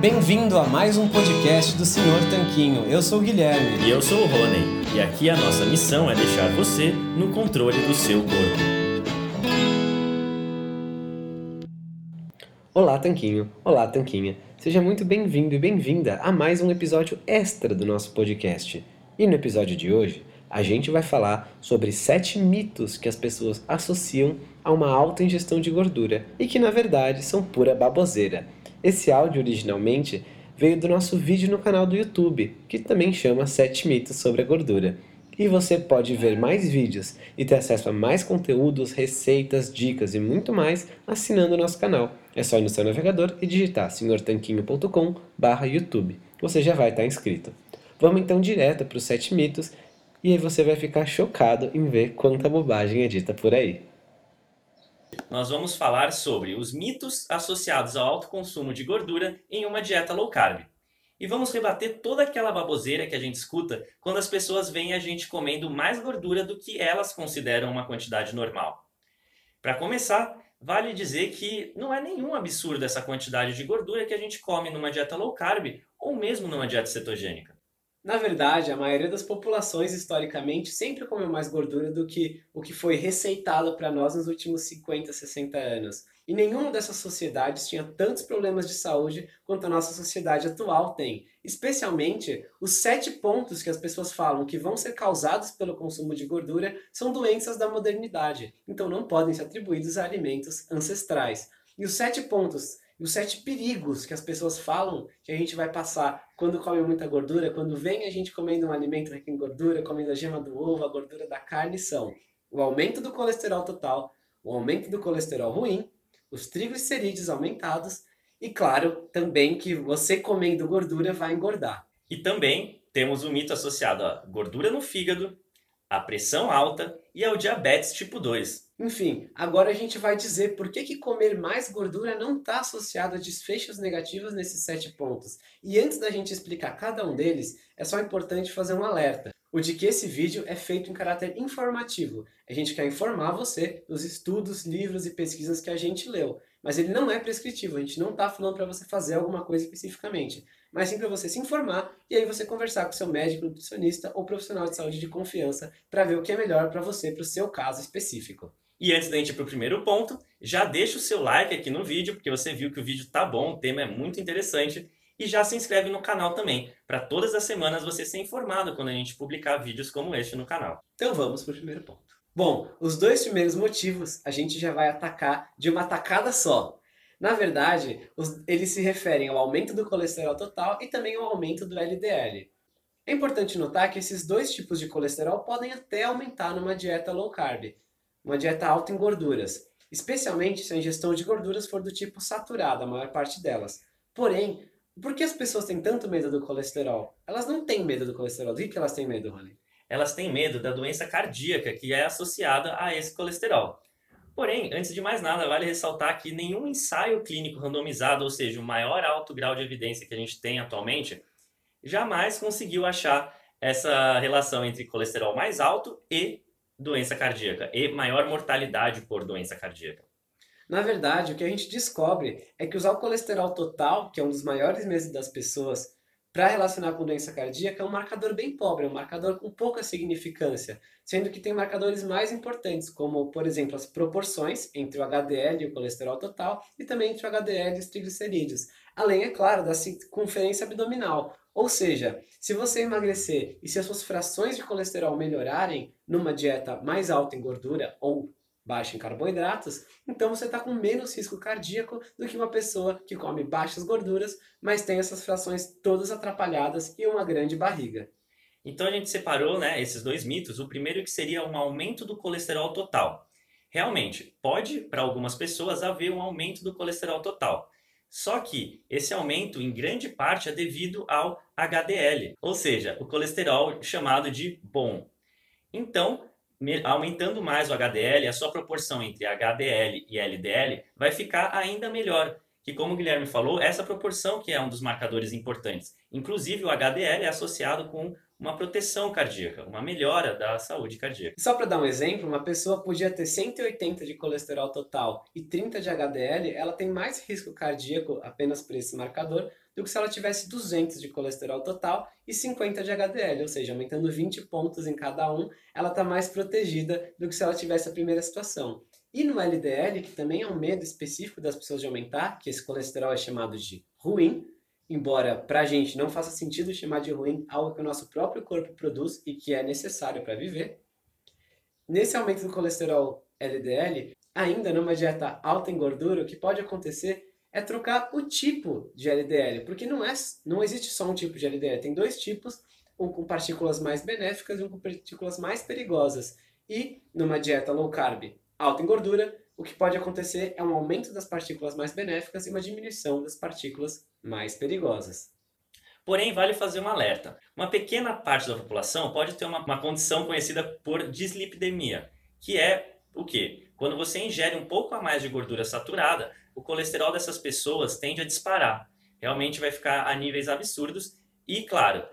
Bem-vindo a mais um podcast do Senhor Tanquinho. Eu sou o Guilherme. E eu sou o Rony. E aqui a nossa missão é deixar você no controle do seu corpo. Olá, Tanquinho. Olá, Tanquinha. Seja muito bem-vindo e bem-vinda a mais um episódio extra do nosso podcast. E no episódio de hoje, a gente vai falar sobre sete mitos que as pessoas associam a uma alta ingestão de gordura e que na verdade são pura baboseira. Esse áudio originalmente veio do nosso vídeo no canal do YouTube, que também chama 7 mitos sobre a gordura. E você pode ver mais vídeos e ter acesso a mais conteúdos, receitas, dicas e muito mais assinando o nosso canal. É só ir no seu navegador e digitar senhortanquinho.com/youtube. Você já vai estar inscrito. Vamos então direto para os 7 mitos e aí você vai ficar chocado em ver quanta bobagem é dita por aí nós vamos falar sobre os mitos associados ao alto consumo de gordura em uma dieta low carb. E vamos rebater toda aquela baboseira que a gente escuta quando as pessoas veem a gente comendo mais gordura do que elas consideram uma quantidade normal. Para começar, vale dizer que não é nenhum absurdo essa quantidade de gordura que a gente come numa dieta low carb ou mesmo numa dieta cetogênica. Na verdade, a maioria das populações historicamente sempre comeu mais gordura do que o que foi receitado para nós nos últimos 50, 60 anos. E nenhuma dessas sociedades tinha tantos problemas de saúde quanto a nossa sociedade atual tem. Especialmente, os sete pontos que as pessoas falam que vão ser causados pelo consumo de gordura são doenças da modernidade, então não podem ser atribuídos a alimentos ancestrais. E os sete pontos e os sete perigos que as pessoas falam que a gente vai passar quando come muita gordura, quando vem a gente comendo um alimento rico em gordura, comendo a gema do ovo, a gordura da carne, são o aumento do colesterol total, o aumento do colesterol ruim, os triglicerídeos aumentados e, claro, também que você comendo gordura vai engordar. E também temos o mito associado à gordura no fígado, à pressão alta e ao diabetes tipo 2. Enfim, agora a gente vai dizer por que, que comer mais gordura não está associado a desfechos negativos nesses sete pontos. E antes da gente explicar cada um deles, é só importante fazer um alerta. O de que esse vídeo é feito em caráter informativo. A gente quer informar você dos estudos, livros e pesquisas que a gente leu. Mas ele não é prescritivo, a gente não está falando para você fazer alguma coisa especificamente. Mas sim para você se informar e aí você conversar com seu médico, nutricionista ou profissional de saúde de confiança para ver o que é melhor para você, para o seu caso específico. E antes da gente ir para o primeiro ponto, já deixa o seu like aqui no vídeo, porque você viu que o vídeo tá bom, o tema é muito interessante. E já se inscreve no canal também, para todas as semanas você ser informado quando a gente publicar vídeos como este no canal. Então vamos para o primeiro ponto. Bom, os dois primeiros motivos a gente já vai atacar de uma tacada só. Na verdade, os, eles se referem ao aumento do colesterol total e também ao aumento do LDL. É importante notar que esses dois tipos de colesterol podem até aumentar numa dieta low carb, uma dieta alta em gorduras, especialmente se a ingestão de gorduras for do tipo saturada, a maior parte delas. Porém, por que as pessoas têm tanto medo do colesterol? Elas não têm medo do colesterol. Do que, elas têm medo, Rony? Elas têm medo da doença cardíaca que é associada a esse colesterol. Porém, antes de mais nada, vale ressaltar que nenhum ensaio clínico randomizado, ou seja, o maior alto grau de evidência que a gente tem atualmente, jamais conseguiu achar essa relação entre colesterol mais alto e doença cardíaca e maior mortalidade por doença cardíaca. Na verdade, o que a gente descobre é que usar o colesterol total, que é um dos maiores medos das pessoas, para relacionar com doença cardíaca é um marcador bem pobre, é um marcador com pouca significância, sendo que tem marcadores mais importantes, como, por exemplo, as proporções entre o HDL e o colesterol total e também entre o HDL e os triglicerídeos. Além, é claro, da circunferência abdominal. Ou seja, se você emagrecer e se as suas frações de colesterol melhorarem numa dieta mais alta em gordura ou baixa em carboidratos, então você está com menos risco cardíaco do que uma pessoa que come baixas gorduras, mas tem essas frações todas atrapalhadas e uma grande barriga. Então a gente separou né, esses dois mitos. O primeiro que seria um aumento do colesterol total. Realmente, pode para algumas pessoas haver um aumento do colesterol total. Só que esse aumento, em grande parte, é devido ao HDL, ou seja, o colesterol chamado de bom. Então, aumentando mais o HDL, a sua proporção entre HDL e LDL vai ficar ainda melhor. Que como o Guilherme falou, essa proporção que é um dos marcadores importantes. Inclusive o HDL é associado com uma proteção cardíaca, uma melhora da saúde cardíaca. Só para dar um exemplo, uma pessoa podia ter 180 de colesterol total e 30 de HDL, ela tem mais risco cardíaco apenas por esse marcador do que se ela tivesse 200 de colesterol total e 50 de HDL, ou seja, aumentando 20 pontos em cada um, ela está mais protegida do que se ela tivesse a primeira situação. E no LDL, que também é um medo específico das pessoas de aumentar, que esse colesterol é chamado de ruim, embora para a gente não faça sentido chamar de ruim algo que o nosso próprio corpo produz e que é necessário para viver. Nesse aumento do colesterol LDL, ainda numa dieta alta em gordura, o que pode acontecer é trocar o tipo de LDL, porque não, é, não existe só um tipo de LDL, tem dois tipos, um com partículas mais benéficas e um com partículas mais perigosas. E numa dieta low carb alta em gordura, o que pode acontecer é um aumento das partículas mais benéficas e uma diminuição das partículas mais perigosas. Porém, vale fazer um alerta. Uma pequena parte da população pode ter uma, uma condição conhecida por dislipidemia, que é o quê? Quando você ingere um pouco a mais de gordura saturada, o colesterol dessas pessoas tende a disparar. Realmente vai ficar a níveis absurdos. E, claro,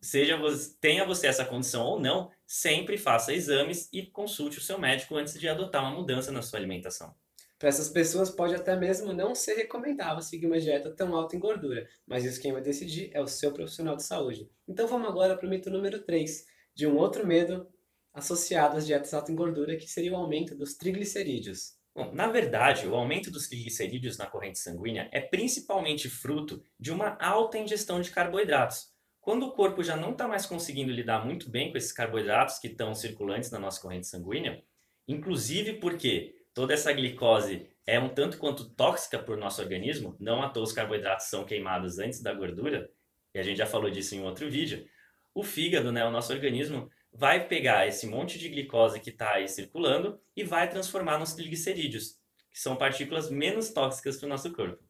seja tenha você essa condição ou não, sempre faça exames e consulte o seu médico antes de adotar uma mudança na sua alimentação. Para essas pessoas pode até mesmo não ser recomendável seguir uma dieta tão alta em gordura, mas isso quem vai decidir é o seu profissional de saúde. Então vamos agora para o mito número 3, de um outro medo associado às dietas altas em gordura, que seria o aumento dos triglicerídeos. Bom, na verdade, o aumento dos triglicerídeos na corrente sanguínea é principalmente fruto de uma alta ingestão de carboidratos. Quando o corpo já não está mais conseguindo lidar muito bem com esses carboidratos que estão circulantes na nossa corrente sanguínea, inclusive porque toda essa glicose é um tanto quanto tóxica para o nosso organismo, não à toa os carboidratos são queimados antes da gordura, e a gente já falou disso em outro vídeo, o fígado, né, o nosso organismo, vai pegar esse monte de glicose que está aí circulando e vai transformar nos triglicerídeos, que são partículas menos tóxicas para o nosso corpo.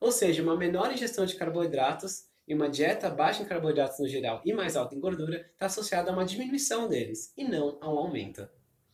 Ou seja, uma menor ingestão de carboidratos e uma dieta baixa em carboidratos no geral e mais alta em gordura está associada a uma diminuição deles e não a um aumento.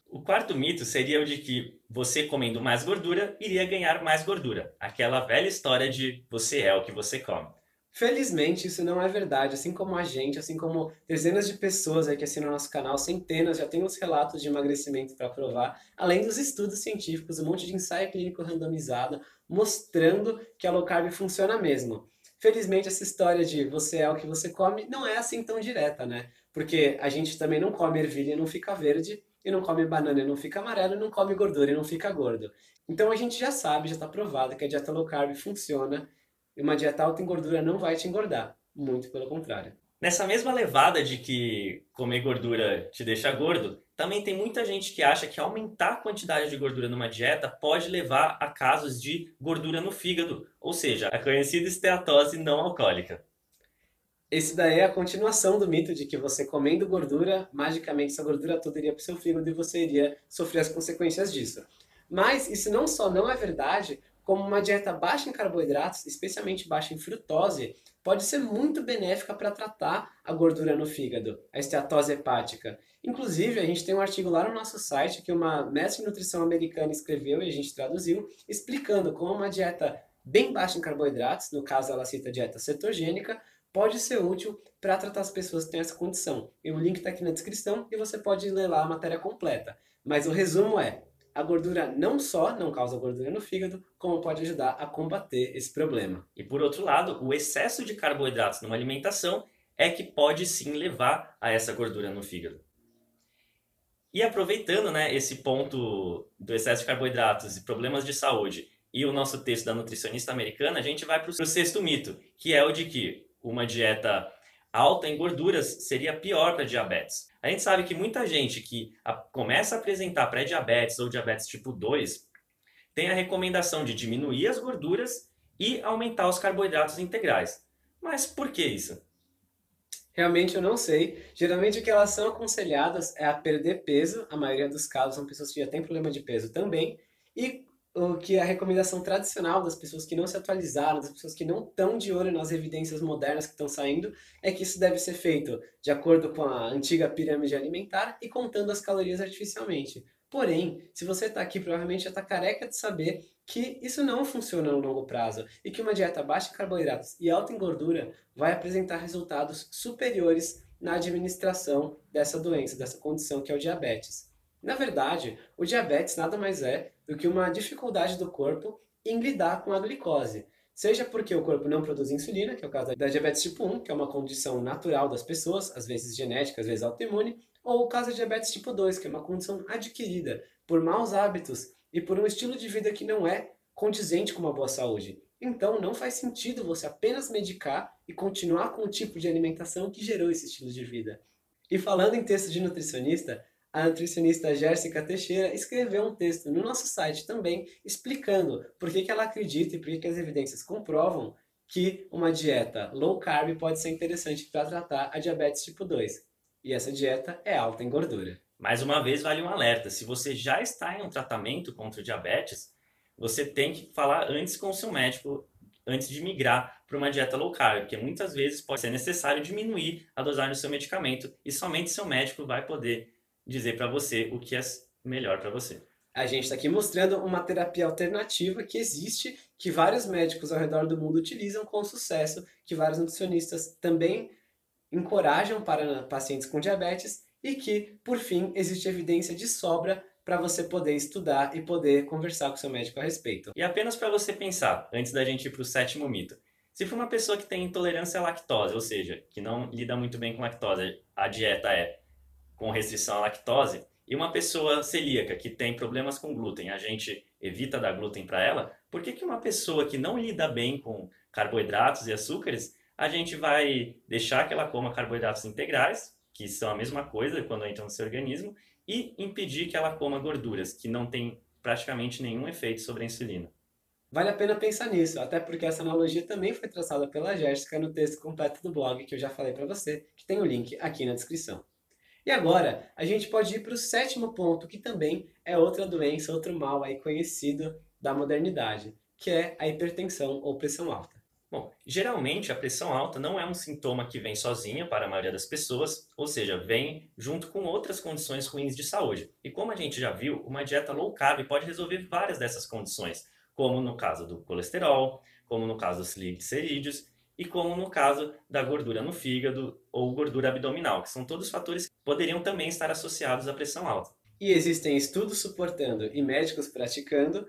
O quarto mito seria o de que você comendo mais gordura iria ganhar mais gordura. Aquela velha história de você é o que você come. Felizmente, isso não é verdade, assim como a gente, assim como dezenas de pessoas que assinam nosso canal, centenas, já tem os relatos de emagrecimento para provar, além dos estudos científicos, um monte de ensaio clínico randomizado, mostrando que a low carb funciona mesmo. Felizmente, essa história de você é o que você come não é assim tão direta, né? Porque a gente também não come ervilha e não fica verde, e não come banana e não fica amarelo, e não come gordura e não fica gordo. Então a gente já sabe, já está provado que a dieta low carb funciona e uma dieta alta em gordura não vai te engordar. Muito pelo contrário. Nessa mesma levada de que comer gordura te deixa gordo, também tem muita gente que acha que aumentar a quantidade de gordura numa dieta pode levar a casos de gordura no fígado, ou seja, a conhecida esteatose não alcoólica. Esse daí é a continuação do mito de que você comendo gordura, magicamente essa gordura toda iria para o seu fígado e você iria sofrer as consequências disso. Mas isso não só não é verdade, como uma dieta baixa em carboidratos, especialmente baixa em frutose, pode ser muito benéfica para tratar a gordura no fígado, a esteatose hepática. Inclusive, a gente tem um artigo lá no nosso site que uma mestre em nutrição americana escreveu e a gente traduziu, explicando como uma dieta bem baixa em carboidratos, no caso ela cita dieta cetogênica, pode ser útil para tratar as pessoas que têm essa condição. E o link está aqui na descrição e você pode ler lá a matéria completa. Mas o resumo é: a gordura não só não causa gordura no fígado, como pode ajudar a combater esse problema. E por outro lado, o excesso de carboidratos numa alimentação é que pode sim levar a essa gordura no fígado. E aproveitando né, esse ponto do excesso de carboidratos e problemas de saúde e o nosso texto da nutricionista americana, a gente vai para o sexto mito, que é o de que uma dieta alta em gorduras seria pior para diabetes. A gente sabe que muita gente que começa a apresentar pré-diabetes ou diabetes tipo 2 tem a recomendação de diminuir as gorduras e aumentar os carboidratos integrais. Mas por que isso? Realmente eu não sei. Geralmente o que elas são aconselhadas é a perder peso, a maioria dos casos são pessoas que já têm problema de peso também, e o que a recomendação tradicional das pessoas que não se atualizaram, das pessoas que não estão de olho nas evidências modernas que estão saindo, é que isso deve ser feito de acordo com a antiga pirâmide alimentar e contando as calorias artificialmente. Porém, se você está aqui, provavelmente já está careca de saber que isso não funciona no longo prazo e que uma dieta baixa em carboidratos e alta em gordura vai apresentar resultados superiores na administração dessa doença, dessa condição que é o diabetes. Na verdade, o diabetes nada mais é do que uma dificuldade do corpo em lidar com a glicose. Seja porque o corpo não produz insulina, que é o caso da diabetes tipo 1, que é uma condição natural das pessoas, às vezes genética, às vezes autoimune, ou o caso da diabetes tipo 2, que é uma condição adquirida por maus hábitos e por um estilo de vida que não é condizente com uma boa saúde. Então, não faz sentido você apenas medicar e continuar com o tipo de alimentação que gerou esse estilo de vida. E falando em texto de nutricionista, a nutricionista Jéssica Teixeira escreveu um texto no nosso site também explicando por que, ela acredita e por que, as evidências comprovam que uma dieta low carb pode ser interessante para tratar a diabetes tipo 2. E essa dieta é alta em gordura. Mais uma vez, vale um alerta: se você já está em um tratamento contra diabetes, você tem que falar antes com o seu médico antes de migrar para uma dieta low carb, porque muitas vezes pode ser necessário diminuir a dosagem do seu medicamento e somente seu médico vai poder dizer para você o que é melhor para você. A gente está aqui mostrando uma terapia alternativa que existe, que vários médicos ao redor do mundo utilizam com sucesso, que vários nutricionistas também encorajam para pacientes com diabetes e que, por fim, existe evidência de sobra para você poder estudar e poder conversar com seu médico a respeito. E apenas para você pensar, antes da gente ir para o sétimo mito. Se for uma pessoa que tem intolerância à lactose, ou seja, que não lida muito bem com lactose, a dieta é com restrição à lactose, e uma pessoa celíaca que tem problemas com glúten, a gente evita dar glúten para ela, por que, que uma pessoa que não lida bem com carboidratos e açúcares, a gente vai deixar que ela coma carboidratos integrais, que são a mesma coisa quando entram no seu organismo, e impedir que ela coma gorduras, que não tem praticamente nenhum efeito sobre a insulina. Vale a pena pensar nisso, até porque essa analogia também foi traçada pela Jéssica no texto completo do blog que eu já falei para você, que tem o link aqui na descrição. E agora, a gente pode ir para o sétimo ponto, que também é outra doença, outro mal aí conhecido da modernidade, que é a hipertensão ou pressão alta. Bom, geralmente a pressão alta não é um sintoma que vem sozinha para a maioria das pessoas, ou seja, vem junto com outras condições ruins de saúde. E como a gente já viu, uma dieta low carb pode resolver várias dessas condições, como no caso do colesterol, como no caso dos triglicerídeos e como no caso da gordura no fígado ou gordura abdominal, que são todos fatores que poderiam também estar associados à pressão alta. E existem estudos suportando e médicos praticando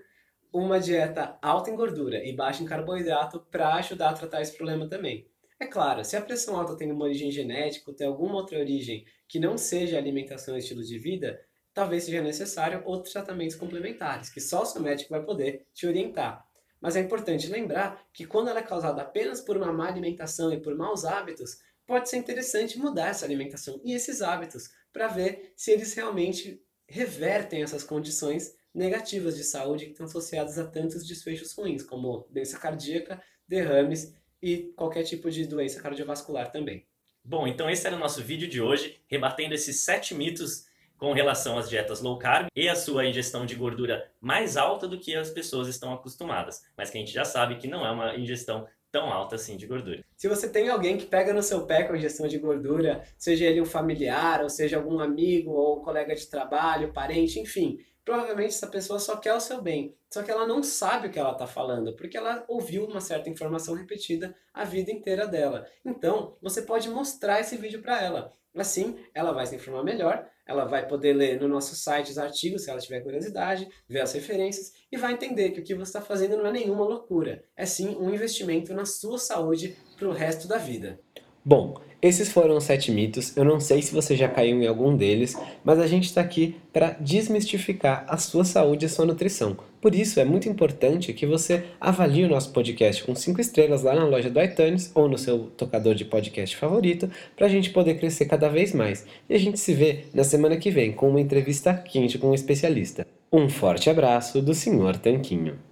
uma dieta alta em gordura e baixa em carboidrato para ajudar a tratar esse problema também. É claro, se a pressão alta tem uma origem genética ou tem alguma outra origem que não seja alimentação e estilo de vida, talvez seja necessário outros tratamentos complementares, que só o seu médico vai poder te orientar. Mas é importante lembrar que quando ela é causada apenas por uma má alimentação e por maus hábitos, pode ser interessante mudar essa alimentação e esses hábitos para ver se eles realmente revertem essas condições negativas de saúde que estão associadas a tantos desfechos ruins, como doença cardíaca, derrames e qualquer tipo de doença cardiovascular também. Bom, então esse era o nosso vídeo de hoje, rebatendo esses sete mitos com relação às dietas low carb e a sua ingestão de gordura mais alta do que as pessoas estão acostumadas, mas que a gente já sabe que não é uma ingestão tão alta assim de gordura. Se você tem alguém que pega no seu pé com a ingestão de gordura, seja ele um familiar, ou seja algum amigo ou colega de trabalho, parente, enfim, provavelmente essa pessoa só quer o seu bem, só que ela não sabe o que ela está falando, porque ela ouviu uma certa informação repetida a vida inteira dela. Então, você pode mostrar esse vídeo para ela. Assim, ela vai se informar melhor, ela vai poder ler no nosso site os artigos, se ela tiver curiosidade, ver as referências e vai entender que o que você está fazendo não é nenhuma loucura, é sim um investimento na sua saúde para o resto da vida. Bom, esses foram os sete mitos. Eu não sei se você já caiu em algum deles, mas a gente está aqui para desmistificar a sua saúde e a sua nutrição. Por isso, é muito importante que você avalie o nosso podcast com cinco estrelas lá na loja do iTunes ou no seu tocador de podcast favorito, para a gente poder crescer cada vez mais. E a gente se vê na semana que vem com uma entrevista quente com um especialista. Um forte abraço do Sr. Tanquinho.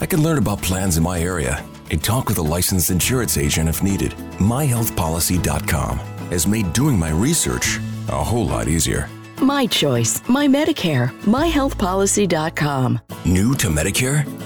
I can learn about plans in my area and talk with a licensed insurance agent if needed. MyHealthPolicy.com has made doing my research a whole lot easier. My choice, my Medicare, myhealthpolicy.com. New to Medicare?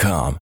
com.